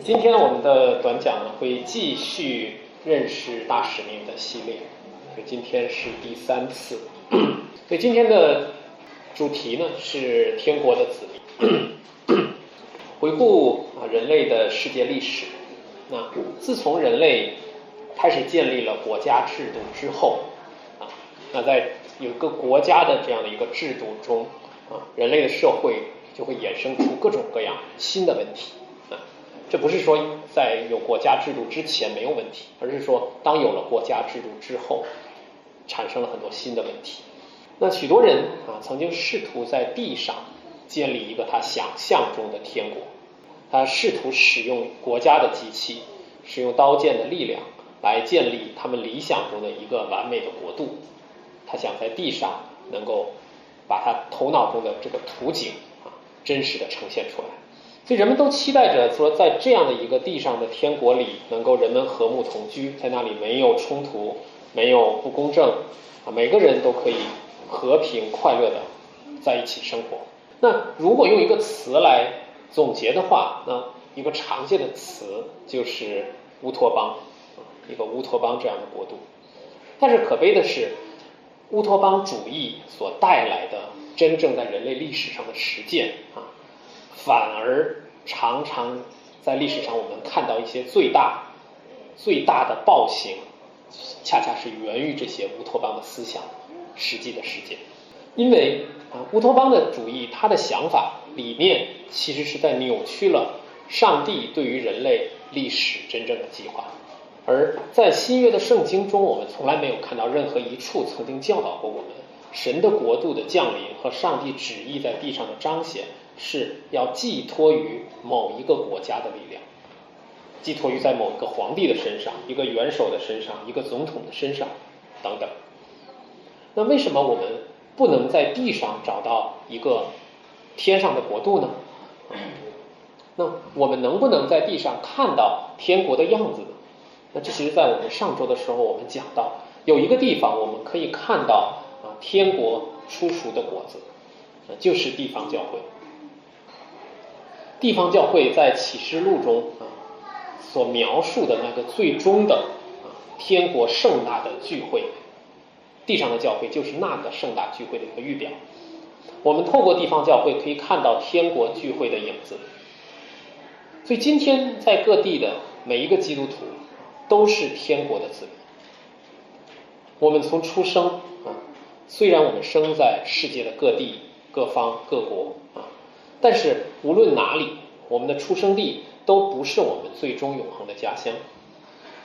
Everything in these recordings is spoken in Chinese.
今天我们的短讲呢，会继续认识大使命的系列，所以今天是第三次。所以今天的主题呢是天国的子民。回顾啊人类的世界历史，那自从人类开始建立了国家制度之后啊，那在有个国家的这样的一个制度中啊，人类的社会就会衍生出各种各样新的问题。这不是说在有国家制度之前没有问题，而是说当有了国家制度之后，产生了很多新的问题。那许多人啊，曾经试图在地上建立一个他想象中的天国，他试图使用国家的机器，使用刀剑的力量来建立他们理想中的一个完美的国度。他想在地上能够把他头脑中的这个图景啊，真实的呈现出来。所以人们都期待着说，在这样的一个地上的天国里，能够人们和睦同居，在那里没有冲突，没有不公正，啊，每个人都可以和平快乐的在一起生活。那如果用一个词来总结的话，那一个常见的词就是乌托邦，一个乌托邦这样的国度。但是可悲的是，乌托邦主义所带来的真正在人类历史上的实践啊。反而常常在历史上，我们看到一些最大最大的暴行，恰恰是源于这些乌托邦的思想实际的实践。因为啊，乌托邦的主义，他的想法里面其实是在扭曲了上帝对于人类历史真正的计划。而在新约的圣经中，我们从来没有看到任何一处曾经教导过我们神的国度的降临和上帝旨意在地上的彰显。是要寄托于某一个国家的力量，寄托于在某一个皇帝的身上、一个元首的身上、一个总统的身上等等。那为什么我们不能在地上找到一个天上的国度呢？那我们能不能在地上看到天国的样子呢？那这其实，在我们上周的时候，我们讲到有一个地方，我们可以看到啊，天国出熟的果子，就是地方教会。地方教会在启示录中啊所描述的那个最终的啊天国盛大的聚会，地上的教会就是那个盛大聚会的一个预表。我们透过地方教会可以看到天国聚会的影子。所以今天在各地的每一个基督徒都是天国的子民。我们从出生啊，虽然我们生在世界的各地、各方、各国啊。但是无论哪里，我们的出生地都不是我们最终永恒的家乡。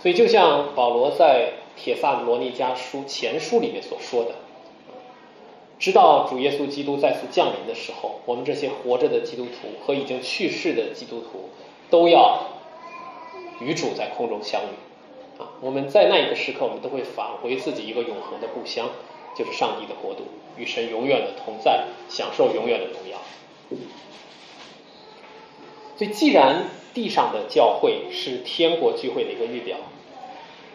所以，就像保罗在《铁萨罗尼迦书前书》里面所说的，直到主耶稣基督再次降临的时候，我们这些活着的基督徒和已经去世的基督徒都要与主在空中相遇。啊，我们在那一个时刻，我们都会返回自己一个永恒的故乡，就是上帝的国度，与神永远的同在，享受永远的荣耀。所以，既然地上的教会是天国聚会的一个预表，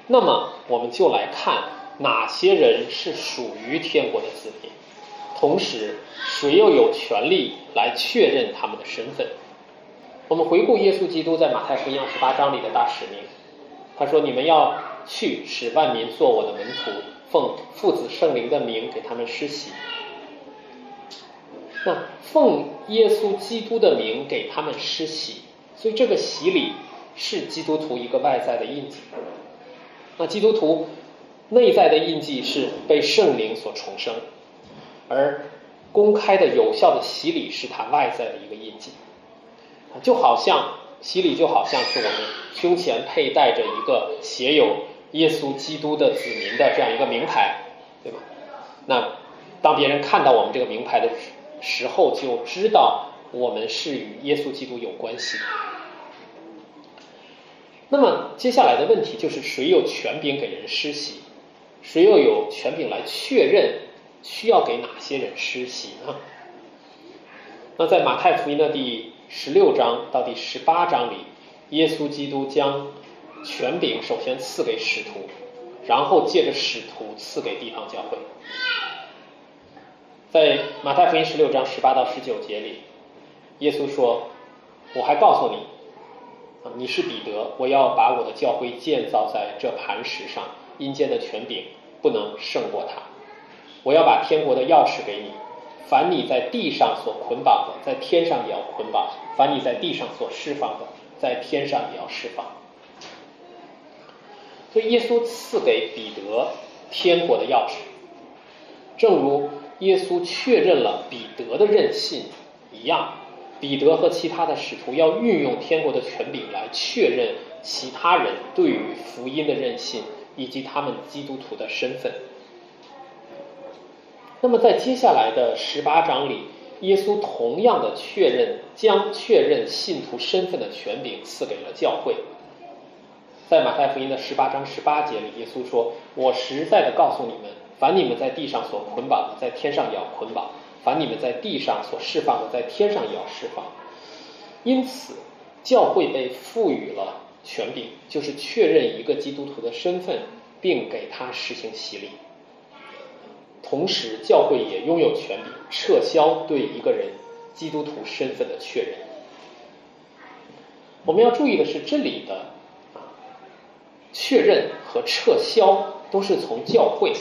那么我们就来看哪些人是属于天国的子民，同时谁又有权利来确认他们的身份。我们回顾耶稣基督在马太福音二十八章里的大使命，他说：“你们要去，使万民做我的门徒，奉父子圣灵的名给他们施洗。”那奉耶稣基督的名给他们施洗，所以这个洗礼是基督徒一个外在的印记。那基督徒内在的印记是被圣灵所重生，而公开的有效的洗礼是他外在的一个印记。就好像洗礼就好像是我们胸前佩戴着一个写有耶稣基督的子民的这样一个名牌，对吧？那当别人看到我们这个名牌的时，候就知道我们是与耶稣基督有关系。那么接下来的问题就是谁有权柄给人施洗？谁又有权柄来确认需要给哪些人施洗呢？那在马太福音的第十六章到第十八章里，耶稣基督将权柄首先赐给使徒，然后借着使徒赐给地方教会。在马太福音十六章十八到十九节里，耶稣说：“我还告诉你，你是彼得，我要把我的教会建造在这磐石上，阴间的权柄不能胜过它。我要把天国的钥匙给你，凡你在地上所捆绑的，在天上也要捆绑；凡你在地上所释放的，在天上也要释放。所以耶稣赐给彼得天国的钥匙，正如耶稣确认了彼得的任性一样。彼得和其他的使徒要运用天国的权柄来确认其他人对于福音的任性以及他们基督徒的身份。那么在接下来的十八章里，耶稣同样的确认将确认信徒身份的权柄赐给了教会。在马太福音的十八章十八节里，耶稣说：“我实在的告诉你们，凡你们在地上所捆绑的，在天上也要捆绑。”凡你们在地上所释放的，在天上也要释放。因此，教会被赋予了权柄，就是确认一个基督徒的身份，并给他实行洗礼。同时，教会也拥有权柄，撤销对一个人基督徒身份的确认。我们要注意的是，这里的啊确认和撤销都是从教会，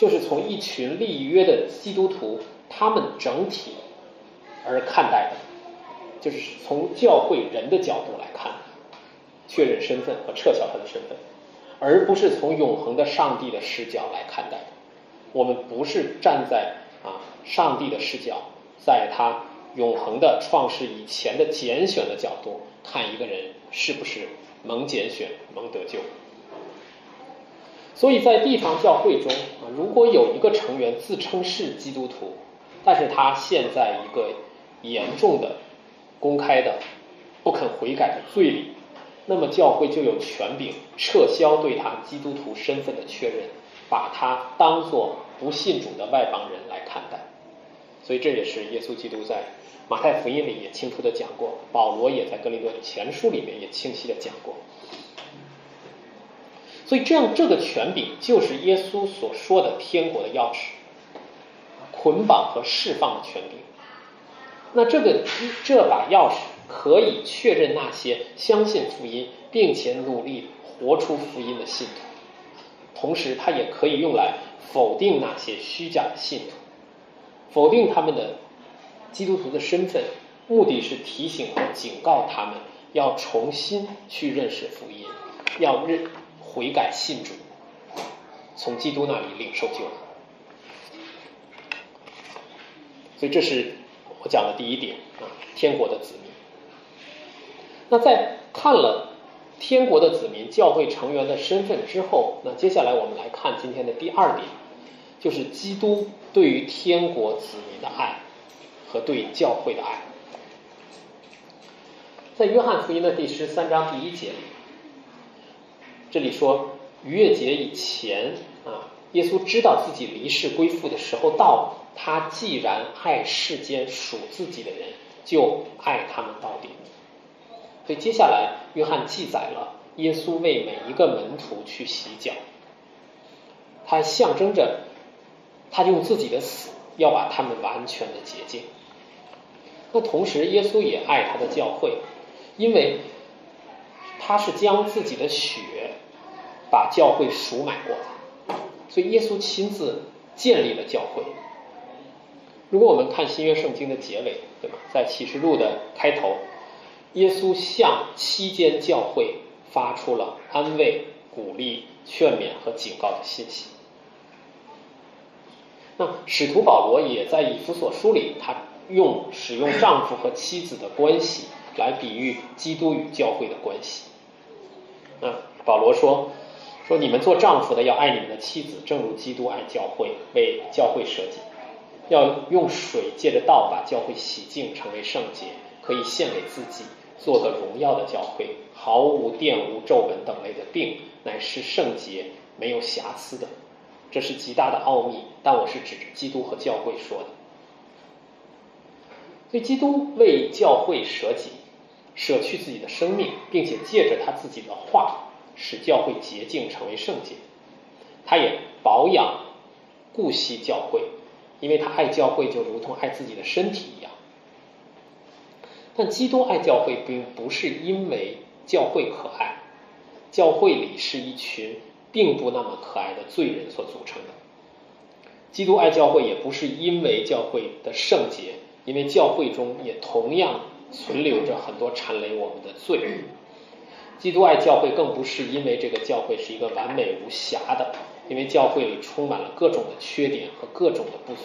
就是从一群立约的基督徒。他们整体而看待的，就是从教会人的角度来看，确认身份和撤销他的身份，而不是从永恒的上帝的视角来看待的。我们不是站在啊上帝的视角，在他永恒的创世以前的拣选的角度看一个人是不是蒙拣选、蒙得救。所以在地方教会中啊，如果有一个成员自称是基督徒，但是他陷在一个严重的、公开的、不肯悔改的罪里，那么教会就有权柄撤销对他基督徒身份的确认，把他当作不信主的外邦人来看待。所以这也是耶稣基督在马太福音里也清楚的讲过，保罗也在哥林多前书里面也清晰的讲过。所以这样这个权柄就是耶稣所说的天国的钥匙。捆绑和释放的权柄，那这个这把钥匙可以确认那些相信福音并且努力活出福音的信徒，同时它也可以用来否定那些虚假的信徒，否定他们的基督徒的身份，目的是提醒和警告他们要重新去认识福音，要认悔改信主，从基督那里领受救恩。所以这是我讲的第一点啊，天国的子民。那在看了天国的子民、教会成员的身份之后，那接下来我们来看今天的第二点，就是基督对于天国子民的爱和对教会的爱。在约翰福音的第十三章第一节里，这里说逾越节以前啊，耶稣知道自己离世归父的时候到了。他既然爱世间属自己的人，就爱他们到底。所以接下来，约翰记载了耶稣为每一个门徒去洗脚，他象征着他用自己的死要把他们完全的洁净。那同时，耶稣也爱他的教会，因为他是将自己的血把教会赎买过来，所以耶稣亲自建立了教会。如果我们看新约圣经的结尾，对吧？在启示录的开头，耶稣向七间教会发出了安慰、鼓励、劝勉和警告的信息。那使徒保罗也在以弗所书里，他用使用丈夫和妻子的关系来比喻基督与教会的关系。那保罗说：“说你们做丈夫的要爱你们的妻子，正如基督爱教会，为教会舍己。”要用水借着道把教会洗净，成为圣洁，可以献给自己，做个荣耀的教会，毫无玷污、皱纹等类的病，乃是圣洁、没有瑕疵的。这是极大的奥秘，但我是指着基督和教会说的。所以，基督为教会舍己，舍去自己的生命，并且借着他自己的话，使教会洁净，成为圣洁。他也保养、顾惜教会。因为他爱教会，就如同爱自己的身体一样。但基督爱教会，并不是因为教会可爱，教会里是一群并不那么可爱的罪人所组成的。基督爱教会也不是因为教会的圣洁，因为教会中也同样存留着很多缠累我们的罪人。基督爱教会更不是因为这个教会是一个完美无瑕的，因为教会里充满了各种的缺点和各种的不足。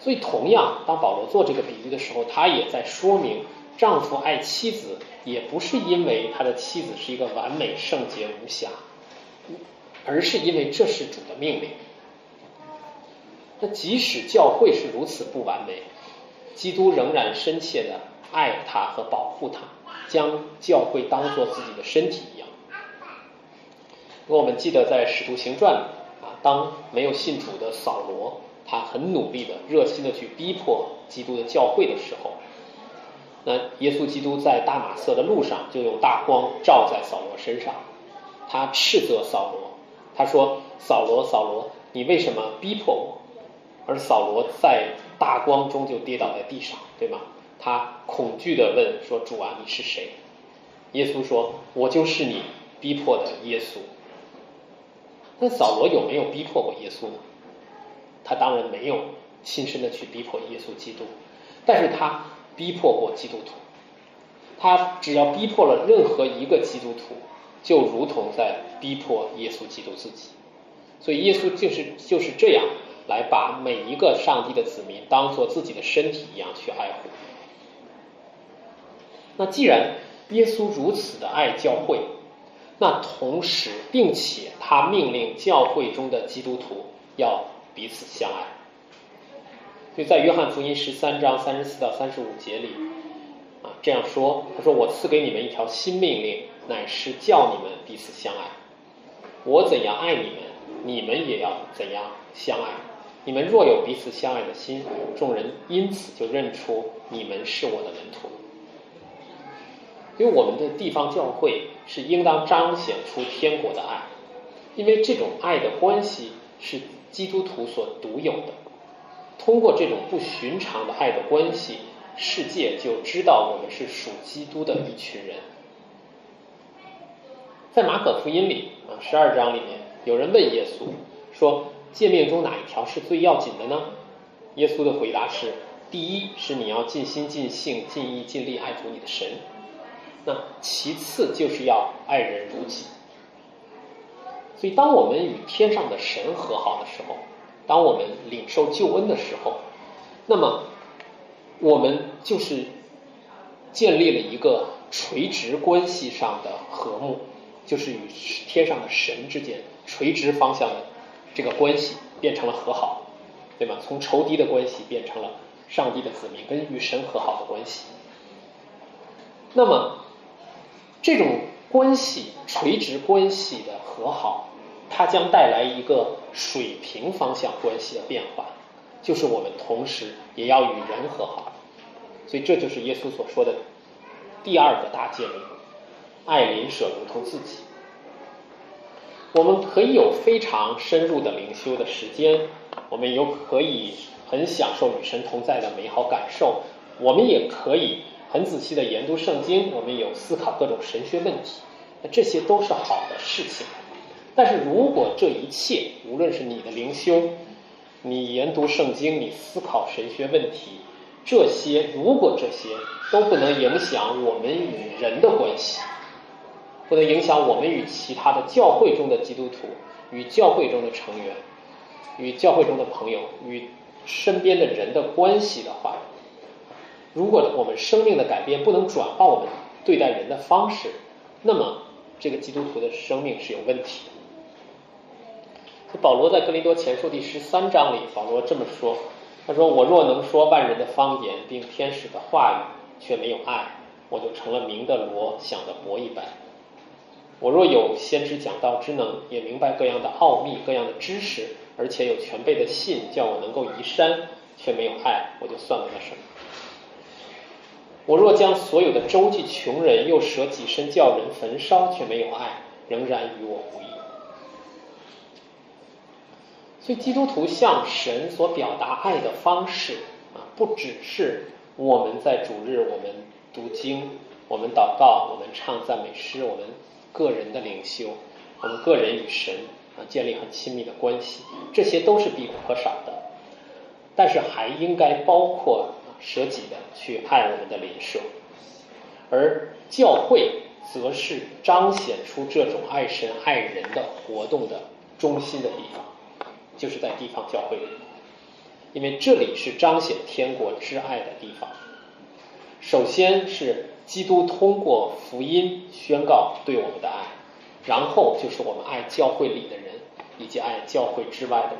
所以，同样，当保罗做这个比喻的时候，他也在说明，丈夫爱妻子也不是因为他的妻子是一个完美、圣洁、无瑕，而是因为这是主的命令。那即使教会是如此不完美，基督仍然深切的爱他和保护他，将教会当做自己的身体一样。如果我们记得在《使徒行传》里啊，当没有信主的扫罗。他很努力的、热心的去逼迫基督的教会的时候，那耶稣基督在大马色的路上就用大光照在扫罗身上，他斥责扫罗，他说：“扫罗，扫罗，你为什么逼迫我？”而扫罗在大光中就跌倒在地上，对吗？他恐惧的问说：“主啊，你是谁？”耶稣说：“我就是你逼迫的耶稣。”那扫罗有没有逼迫过耶稣呢？他当然没有亲身的去逼迫耶稣基督，但是他逼迫过基督徒。他只要逼迫了任何一个基督徒，就如同在逼迫耶稣基督自己。所以耶稣就是就是这样来把每一个上帝的子民当做自己的身体一样去爱护。那既然耶稣如此的爱教会，那同时并且他命令教会中的基督徒要。彼此相爱，就在约翰福音十三章三十四到三十五节里啊这样说：“他说我赐给你们一条新命令，乃是叫你们彼此相爱。我怎样爱你们，你们也要怎样相爱。你们若有彼此相爱的心，众人因此就认出你们是我的门徒。因为我们的地方教会是应当彰显出天国的爱，因为这种爱的关系是。”基督徒所独有的，通过这种不寻常的爱的关系，世界就知道我们是属基督的一群人。在马可福音里啊，十二章里面，有人问耶稣说：“诫命中哪一条是最要紧的呢？”耶稣的回答是：“第一是你要尽心、尽性、尽意、尽力爱主你的神。那其次就是要爱人如己。”所以，当我们与天上的神和好的时候，当我们领受救恩的时候，那么我们就是建立了一个垂直关系上的和睦，就是与天上的神之间垂直方向的这个关系变成了和好，对吗？从仇敌的关系变成了上帝的子民跟与神和好的关系。那么，这种关系垂直关系的和好。它将带来一个水平方向关系的变化，就是我们同时也要与人和好，所以这就是耶稣所说的第二个大诫命：爱邻舍如同自己。我们可以有非常深入的灵修的时间，我们有可以很享受与神同在的美好感受，我们也可以很仔细的研读圣经，我们有思考各种神学问题，那这些都是好的事情。但是如果这一切，无论是你的灵修，你研读圣经，你思考神学问题，这些如果这些都不能影响我们与人的关系，不能影响我们与其他的教会中的基督徒、与教会中的成员、与教会中的朋友、与身边的人的关系的话，如果我们生命的改变不能转化我们对待人的方式，那么这个基督徒的生命是有问题的。保罗在格林多前书第十三章里，保罗这么说：“他说，我若能说万人的方言，并天使的话语，却没有爱，我就成了明的锣，响的钹一般。我若有先知讲道之能，也明白各样的奥秘、各样的知识，而且有全备的信，叫我能够移山，却没有爱，我就算不了什么。我若将所有的周济穷人，又舍己身叫人焚烧，却没有爱，仍然与我无异。”所以，基督徒向神所表达爱的方式啊，不只是我们在主日我们读经，我们祷告，我们唱赞美诗，我们个人的灵修，我们个人与神啊建立很亲密的关系，这些都是必不可少的。但是还应该包括舍己的去爱我们的邻舍，而教会则是彰显出这种爱神爱人的活动的中心的地方，就是在地方教会里，因为这里是彰显天国之爱的地方。首先是基督通过福音宣告对我们的爱，然后就是我们爱教会里的人以及爱教会之外的人。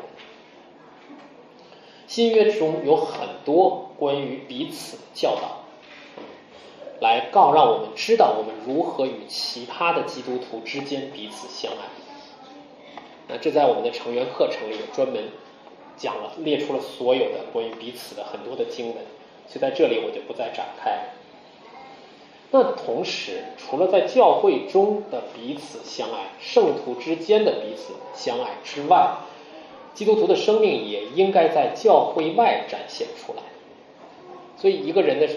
新约中有很多关于彼此教导，来告让我们知道我们如何与其他的基督徒之间彼此相爱。那这在我们的成员课程里有专门讲了，列出了所有的关于彼此的很多的经文，所以在这里我就不再展开。那同时，除了在教会中的彼此相爱，圣徒之间的彼此相爱之外，基督徒的生命也应该在教会外展现出来，所以一个人的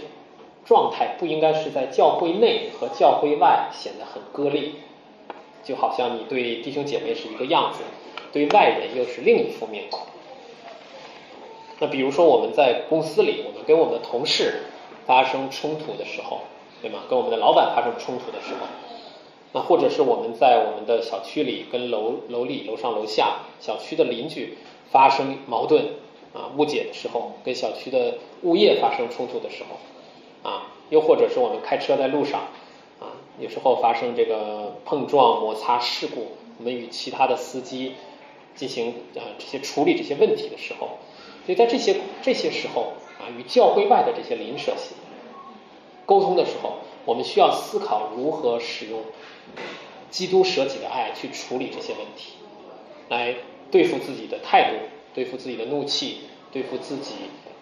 状态不应该是在教会内和教会外显得很割裂，就好像你对弟兄姐妹是一个样子，对外人又是另一副面孔。那比如说我们在公司里，我们跟我们的同事发生冲突的时候，对吗？跟我们的老板发生冲突的时候。那或者是我们在我们的小区里跟楼楼里楼上楼下小区的邻居发生矛盾啊误解的时候，跟小区的物业发生冲突的时候啊，又或者是我们开车在路上啊，有时候发生这个碰撞摩擦事故，我们与其他的司机进行啊这些处理这些问题的时候，所以在这些这些时候啊，与教会外的这些邻舍沟通的时候，我们需要思考如何使用。基督舍己的爱去处理这些问题，来对付自己的态度，对付自己的怒气，对付自己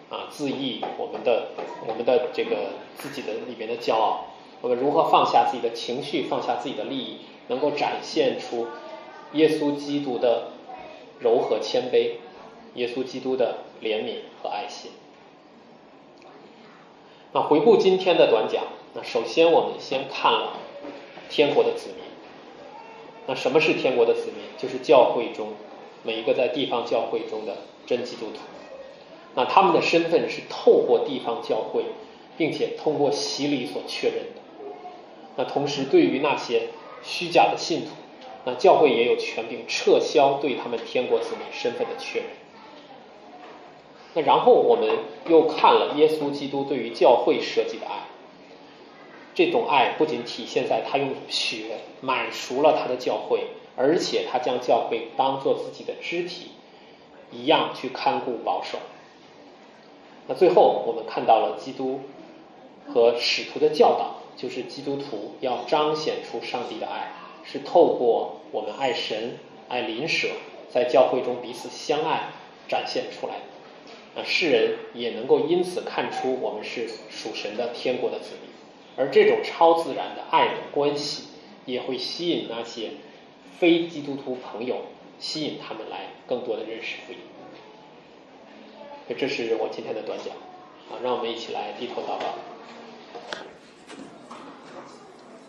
啊自义，我们的我们的这个自己的里面的骄傲，我们如何放下自己的情绪，放下自己的利益，能够展现出耶稣基督的柔和谦卑，耶稣基督的怜悯和爱心。那回顾今天的短讲，那首先我们先看了。天国的子民，那什么是天国的子民？就是教会中每一个在地方教会中的真基督徒。那他们的身份是透过地方教会，并且通过洗礼所确认的。那同时，对于那些虚假的信徒，那教会也有权柄撤销对他们天国子民身份的确认。那然后我们又看了耶稣基督对于教会设计的爱。这种爱不仅体现在他用血买赎了他的教会，而且他将教会当做自己的肢体一样去看顾保守。那最后我们看到了基督和使徒的教导，就是基督徒要彰显出上帝的爱，是透过我们爱神、爱邻舍，在教会中彼此相爱展现出来。那世人也能够因此看出我们是属神的天国的子民。而这种超自然的爱的关系，也会吸引那些非基督徒朋友，吸引他们来更多的认识福音。这是我今天的短讲，啊，让我们一起来低头祷告。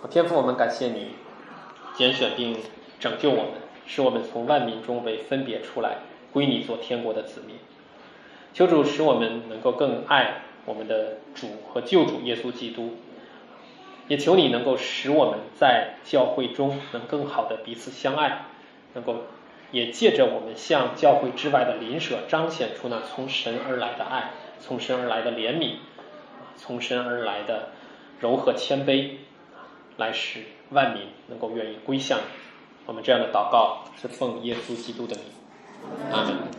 天父，我们感谢你拣选并拯救我们，使我们从万民中被分别出来，归你做天国的子民。求主使我们能够更爱我们的主和救主耶稣基督。也求你能够使我们在教会中能更好的彼此相爱，能够也借着我们向教会之外的邻舍彰显出那从神而来的爱，从神而来的怜悯，从神而来的柔和谦卑，来使万民能够愿意归向你。我们这样的祷告是奉耶稣基督的名，阿门。